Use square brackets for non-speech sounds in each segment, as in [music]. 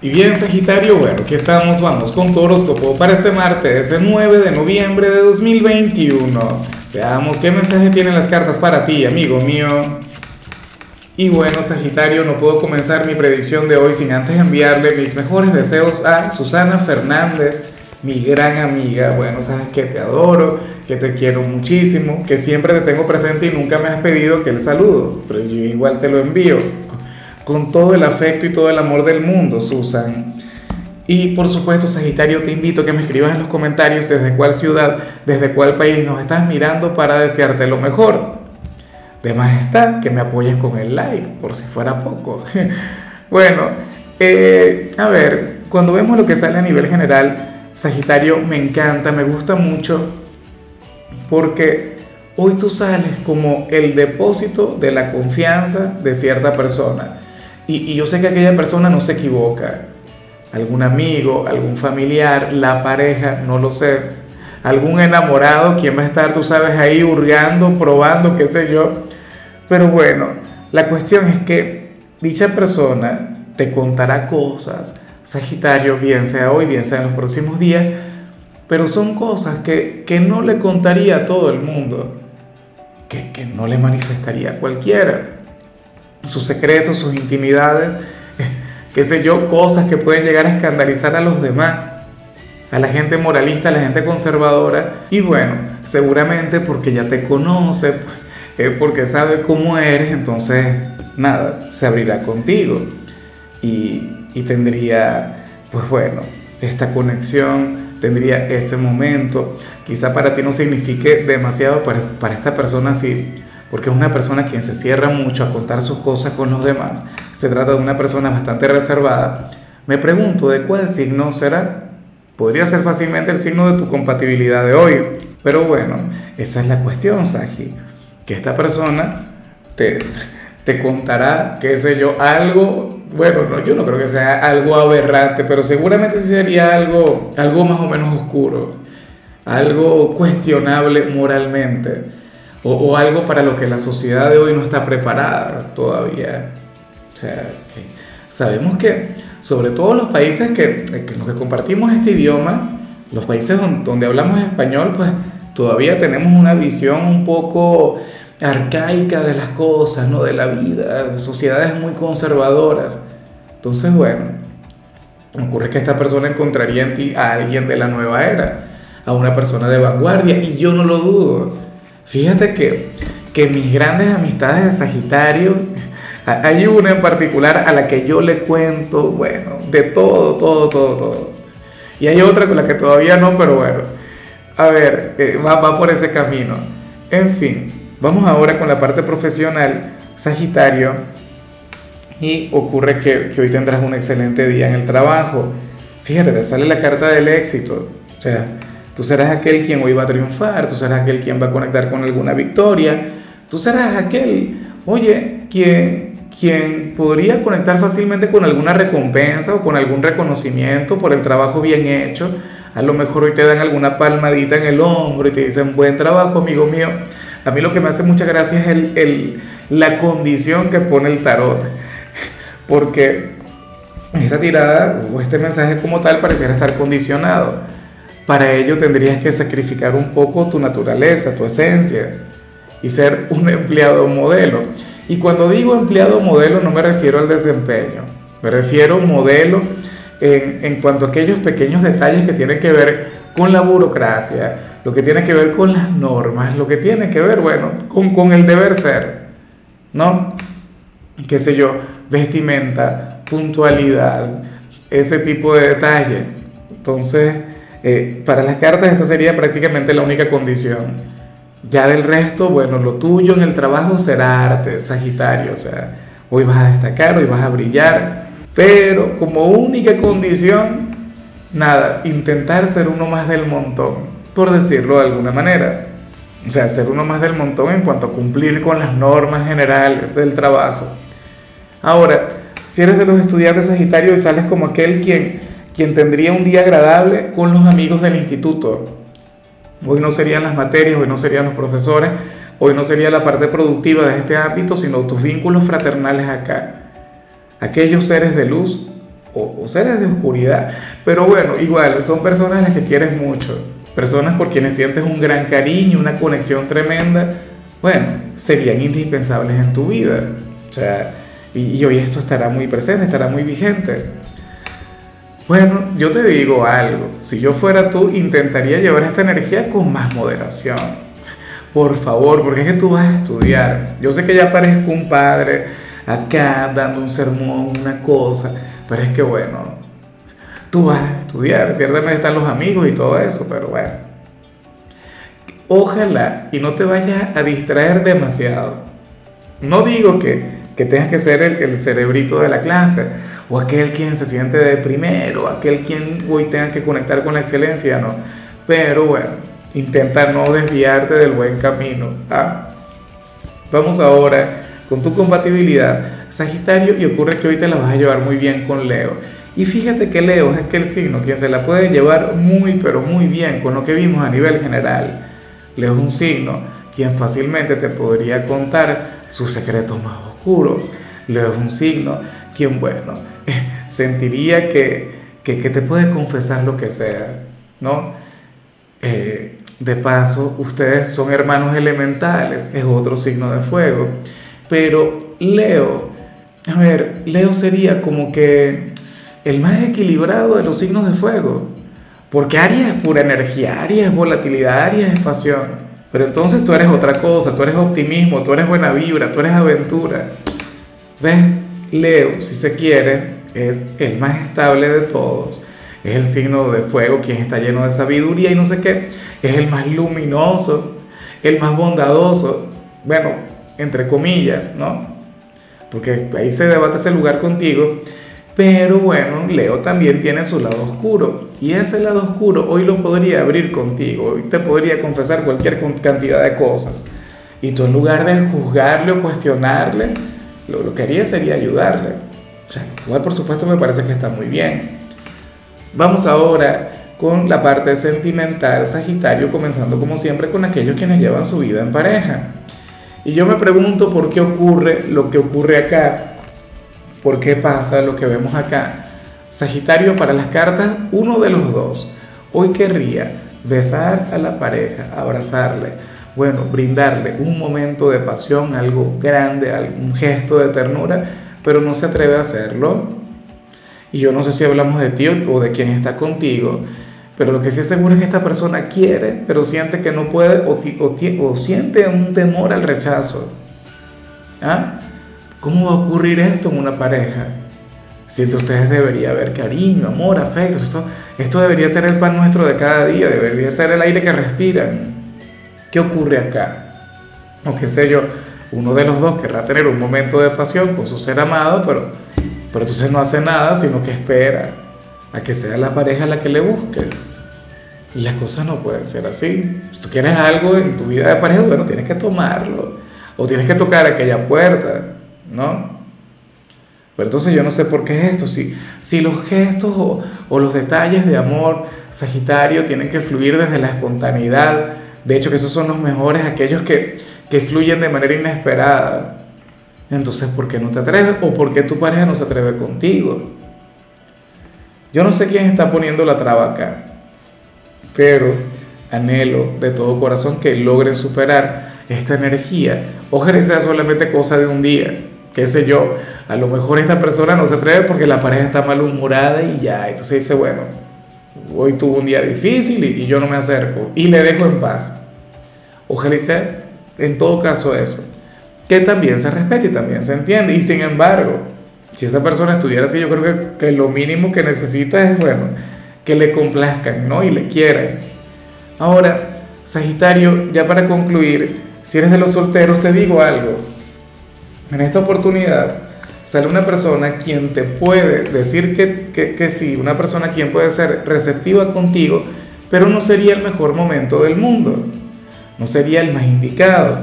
Y bien, Sagitario, bueno, aquí estamos, vamos con tu horóscopo para este martes, el 9 de noviembre de 2021. Veamos qué mensaje tienen las cartas para ti, amigo mío. Y bueno, Sagitario, no puedo comenzar mi predicción de hoy sin antes enviarle mis mejores deseos a Susana Fernández, mi gran amiga. Bueno, sabes que te adoro, que te quiero muchísimo, que siempre te tengo presente y nunca me has pedido que el saludo, pero yo igual te lo envío con todo el afecto y todo el amor del mundo, Susan. Y por supuesto, Sagitario, te invito a que me escribas en los comentarios desde cuál ciudad, desde cuál país nos estás mirando para desearte lo mejor. De más está que me apoyes con el like, por si fuera poco. [laughs] bueno, eh, a ver, cuando vemos lo que sale a nivel general, Sagitario me encanta, me gusta mucho, porque hoy tú sales como el depósito de la confianza de cierta persona. Y, yo sé que aquella persona no se equivoca. Algún amigo, algún familiar, la pareja, no lo sé. Algún enamorado, quien va a estar, tú sabes, ahí hurgando, probando, qué sé yo. Pero bueno, la cuestión es que dicha persona te contará cosas, Sagitario, bien sea hoy, bien sea en los próximos días, pero son cosas que, que no le contaría a todo el mundo, que, que no le manifestaría a cualquiera sus secretos, sus intimidades, [laughs] qué sé yo, cosas que pueden llegar a escandalizar a los demás, a la gente moralista, a la gente conservadora. Y bueno, seguramente porque ya te conoce, [laughs] eh, porque sabe cómo eres, entonces nada, se abrirá contigo. Y, tendría, pues bueno, esta conexión, tendría ese momento. Quizá para ti no signifique demasiado, para, para esta persona sí porque es una persona quien se cierra mucho a contar sus cosas con los demás. Se trata de una persona bastante reservada. Me pregunto de cuál signo será. Podría ser fácilmente el signo de tu compatibilidad de hoy. Pero bueno, esa es la cuestión, Saji. Que esta persona te, te contará, qué sé yo, algo, bueno, no, yo no creo que sea algo aberrante, pero seguramente sería algo, algo más o menos oscuro, algo cuestionable moralmente o, algo para lo que la sociedad de hoy no está preparada todavía. O sea, sabemos que sobre todo los países que, los que compartimos este idioma, los países donde, hablamos español, pues todavía tenemos una visión un poco arcaica de las cosas, ¿no? De la vida, sociedades muy conservadoras. Entonces, bueno, ocurre que esta persona encontraría en ti a alguien de la nueva era, a una persona de vanguardia, y yo no lo dudo. Fíjate que, que mis grandes amistades de Sagitario, hay una en particular a la que yo le cuento, bueno, de todo, todo, todo, todo. Y hay otra con la que todavía no, pero bueno, a ver, eh, va, va por ese camino. En fin, vamos ahora con la parte profesional, Sagitario. Y ocurre que, que hoy tendrás un excelente día en el trabajo. Fíjate, te sale la carta del éxito. O sea, Tú serás aquel quien hoy va a triunfar, tú serás aquel quien va a conectar con alguna victoria, tú serás aquel, oye, quien, quien podría conectar fácilmente con alguna recompensa o con algún reconocimiento por el trabajo bien hecho. A lo mejor hoy te dan alguna palmadita en el hombro y te dicen, buen trabajo, amigo mío. A mí lo que me hace mucha gracia es el, el, la condición que pone el tarot. Porque esta tirada o este mensaje como tal pareciera estar condicionado para ello tendrías que sacrificar un poco tu naturaleza, tu esencia y ser un empleado modelo. Y cuando digo empleado modelo no me refiero al desempeño, me refiero modelo en, en cuanto a aquellos pequeños detalles que tienen que ver con la burocracia, lo que tiene que ver con las normas, lo que tiene que ver, bueno, con, con el deber ser, ¿no? Qué sé yo, vestimenta, puntualidad, ese tipo de detalles. Entonces, eh, para las cartas esa sería prácticamente la única condición. Ya del resto, bueno, lo tuyo en el trabajo será arte, Sagitario, o sea, hoy vas a destacar, hoy vas a brillar, pero como única condición, nada, intentar ser uno más del montón, por decirlo de alguna manera. O sea, ser uno más del montón en cuanto a cumplir con las normas generales del trabajo. Ahora, si eres de los estudiantes Sagitario y sales como aquel quien quien tendría un día agradable con los amigos del instituto. Hoy no serían las materias, hoy no serían los profesores, hoy no sería la parte productiva de este ámbito, sino tus vínculos fraternales acá. Aquellos seres de luz o, seres de oscuridad. Pero bueno, igual, son personas a las que quieres mucho, personas por quienes sientes un gran cariño, una conexión tremenda, bueno, serían indispensables en tu vida. O sea, y, hoy esto estará muy presente, estará muy vigente. Bueno, yo te digo algo, si yo fuera tú, intentaría llevar esta energía con más moderación. Por favor, porque es que tú vas a estudiar. Yo sé que ya parezco un padre acá dando un sermón, una cosa, pero es que bueno, tú vas a estudiar, ciertamente están los amigos y todo eso, pero bueno. Ojalá y no te vayas a distraer demasiado. No digo que, que tengas que ser el, el, cerebrito de la clase, o aquel quien se siente de primero, aquel quien hoy tenga que conectar con la excelencia, no. Pero bueno, intenta no desviarte del buen camino. ¿ah? Vamos ahora con tu compatibilidad, Sagitario, y ocurre que hoy te la vas a llevar muy bien con Leo. Y fíjate que Leo es aquel signo quien se la puede llevar muy, pero muy bien con lo que vimos a nivel general. Leo es un signo quien fácilmente te podría contar sus secretos más oscuros. Leo es un signo quien, bueno, [laughs] sentiría que, que, te puede confesar lo que sea, ¿no? Eh, de paso, ustedes son hermanos elementales, es otro signo de fuego. Pero Leo, a ver, Leo sería como que el más equilibrado de los signos de fuego. Porque Aries es pura energía, Aries es volatilidad, Aries es pasión. Pero entonces tú eres otra cosa, tú eres optimismo, tú eres buena vibra, tú eres aventura. ¿Ves? Leo, si se quiere, es el más estable de todos. Es el signo de fuego quien está lleno de sabiduría y no sé qué. Es el más luminoso, el más bondadoso. Bueno, entre comillas, ¿no? Porque ahí se debate ese lugar contigo. Pero bueno, Leo también tiene su lado oscuro. Y ese lado oscuro hoy lo podría abrir contigo. Hoy te podría confesar cualquier cantidad de cosas. Y tú en lugar de juzgarle o cuestionarle, lo, lo que haría sería ayudarle. Igual por supuesto me parece que está muy bien. Vamos ahora con la parte sentimental, Sagitario, comenzando como siempre con aquellos quienes llevan su vida en pareja. Y yo me pregunto por qué ocurre lo que ocurre acá, por qué pasa lo que vemos acá. Sagitario para las cartas, uno de los dos. Hoy querría besar a la pareja, abrazarle, bueno, brindarle un momento de pasión, algo grande, algún gesto de ternura, pero no se atreve a hacerlo. Y yo no sé si hablamos de ti o de quien está contigo, pero lo que sí es seguro es que esta persona quiere, pero siente que no puede o, o, siente un temor al rechazo. ¿Ah? ¿Cómo va a ocurrir esto en una pareja? Si entre ustedes debería haber cariño, amor, afecto, esto, esto debería ser el pan nuestro de cada día, debería ser el aire que respiran. ¿Qué ocurre acá? O qué sé yo, uno de los dos querrá tener un momento de pasión con su ser amado, pero, pero entonces no hace nada, sino que espera a que sea la pareja la que le busque. Y las cosas no pueden ser así. Si tú quieres algo en tu vida de pareja, bueno, tienes que tomarlo. O tienes que tocar aquella puerta, ¿no? Pero entonces yo no sé por qué es esto. Si, si los gestos o, o los detalles de amor Sagitario tienen que fluir desde la espontaneidad. De hecho, que esos son los mejores, aquellos que, que fluyen de manera inesperada. Entonces, ¿por qué no te atreves? ¿O por qué tu pareja no se atreve contigo? Yo no sé quién está poniendo la traba acá pero anhelo de todo corazón que logren superar esta energía. Ojalá sea solamente cosa de un día, qué sé yo, a lo mejor esta persona no se atreve porque la pareja está malhumorada y ya, entonces dice, bueno, hoy tuvo un día difícil y, yo no me acerco y le dejo en paz. Ojalá sea en todo caso eso, que también se respete y también se entiende. Y sin embargo, si esa persona estuviera así, yo creo que, que lo mínimo que necesita es, bueno, que le complazcan, ¿no? Y le quieran. Ahora, Sagitario, ya para concluir, si eres de los solteros, te digo algo. En esta oportunidad sale una persona quien te puede decir que, que, que sí, una persona quien puede ser receptiva contigo, pero no sería el mejor momento del mundo, no sería el más indicado.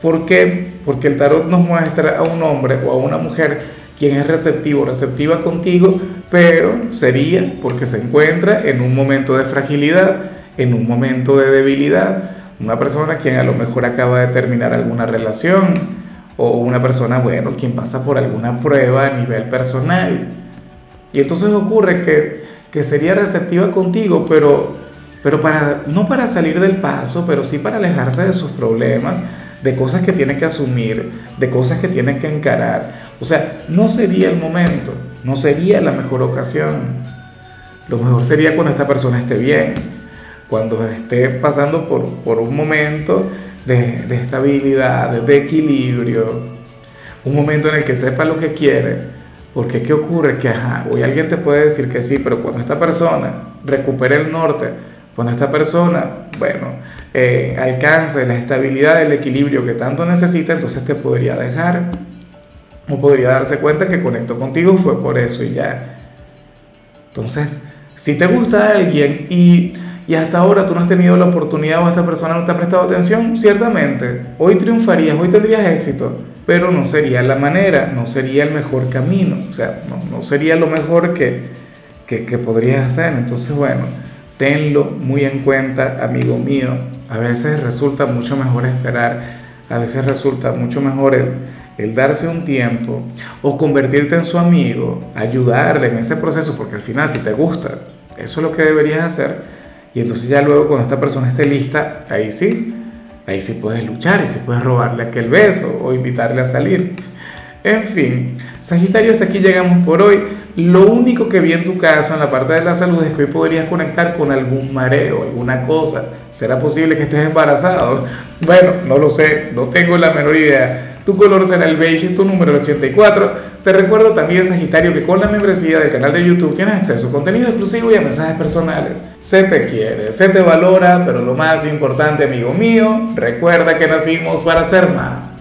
¿Por qué? Porque el tarot nos muestra a un hombre o a una mujer quien es receptivo, receptiva contigo, pero sería porque se encuentra en un momento de fragilidad, en un momento de debilidad, una persona quien a lo mejor acaba de terminar alguna relación o una persona, bueno, quien pasa por alguna prueba a nivel personal. Y entonces ocurre que, que sería receptiva contigo, pero, pero para, no para salir del paso, pero sí para alejarse de sus problemas, de cosas que tiene que asumir, de cosas que tiene que encarar. O sea, no sería el momento, no sería la mejor ocasión. Lo mejor sería cuando esta persona esté bien, cuando esté pasando por, por un momento de, de estabilidad, de equilibrio, un momento en el que sepa lo que quiere. Porque ¿qué ocurre? Que hoy alguien te puede decir que sí, pero cuando esta persona recupere el norte, cuando esta persona, bueno, eh, alcance la estabilidad, el equilibrio que tanto necesita, entonces te podría dejar. O podría darse cuenta que conectó contigo fue por eso y ya. Entonces, si te gusta alguien y y hasta ahora tú no has tenido la oportunidad o esta persona no te ha prestado atención, ciertamente, hoy triunfarías, hoy tendrías éxito, pero no sería la manera, no sería el mejor camino, o sea, no, no sería lo mejor que, que, que podrías hacer. Entonces, bueno, tenlo muy en cuenta, amigo mío. A veces resulta mucho mejor esperar, a veces resulta mucho mejor el, darse un tiempo o convertirte en su amigo, ayudarle en ese proceso, porque al final si te gusta, eso es lo que deberías hacer y entonces ya luego cuando esta persona esté lista, ahí sí, ahí sí puedes luchar y sí puedes robarle aquel beso o invitarle a salir. En fin, Sagitario, hasta aquí llegamos por hoy. Lo único que vi en tu caso en la parte de la salud es que hoy podrías conectar con algún mareo, alguna cosa. ¿Será posible que estés embarazado? [laughs] Bueno, no lo sé, no tengo la menor idea. Tu color será el beige y tu número 84. Te recuerdo también, Sagitario, que con la membresía del canal de YouTube tienes acceso a contenido exclusivo y a mensajes personales. Se te quiere, se te valora, pero lo más importante, amigo mío, recuerda que nacimos para ser más.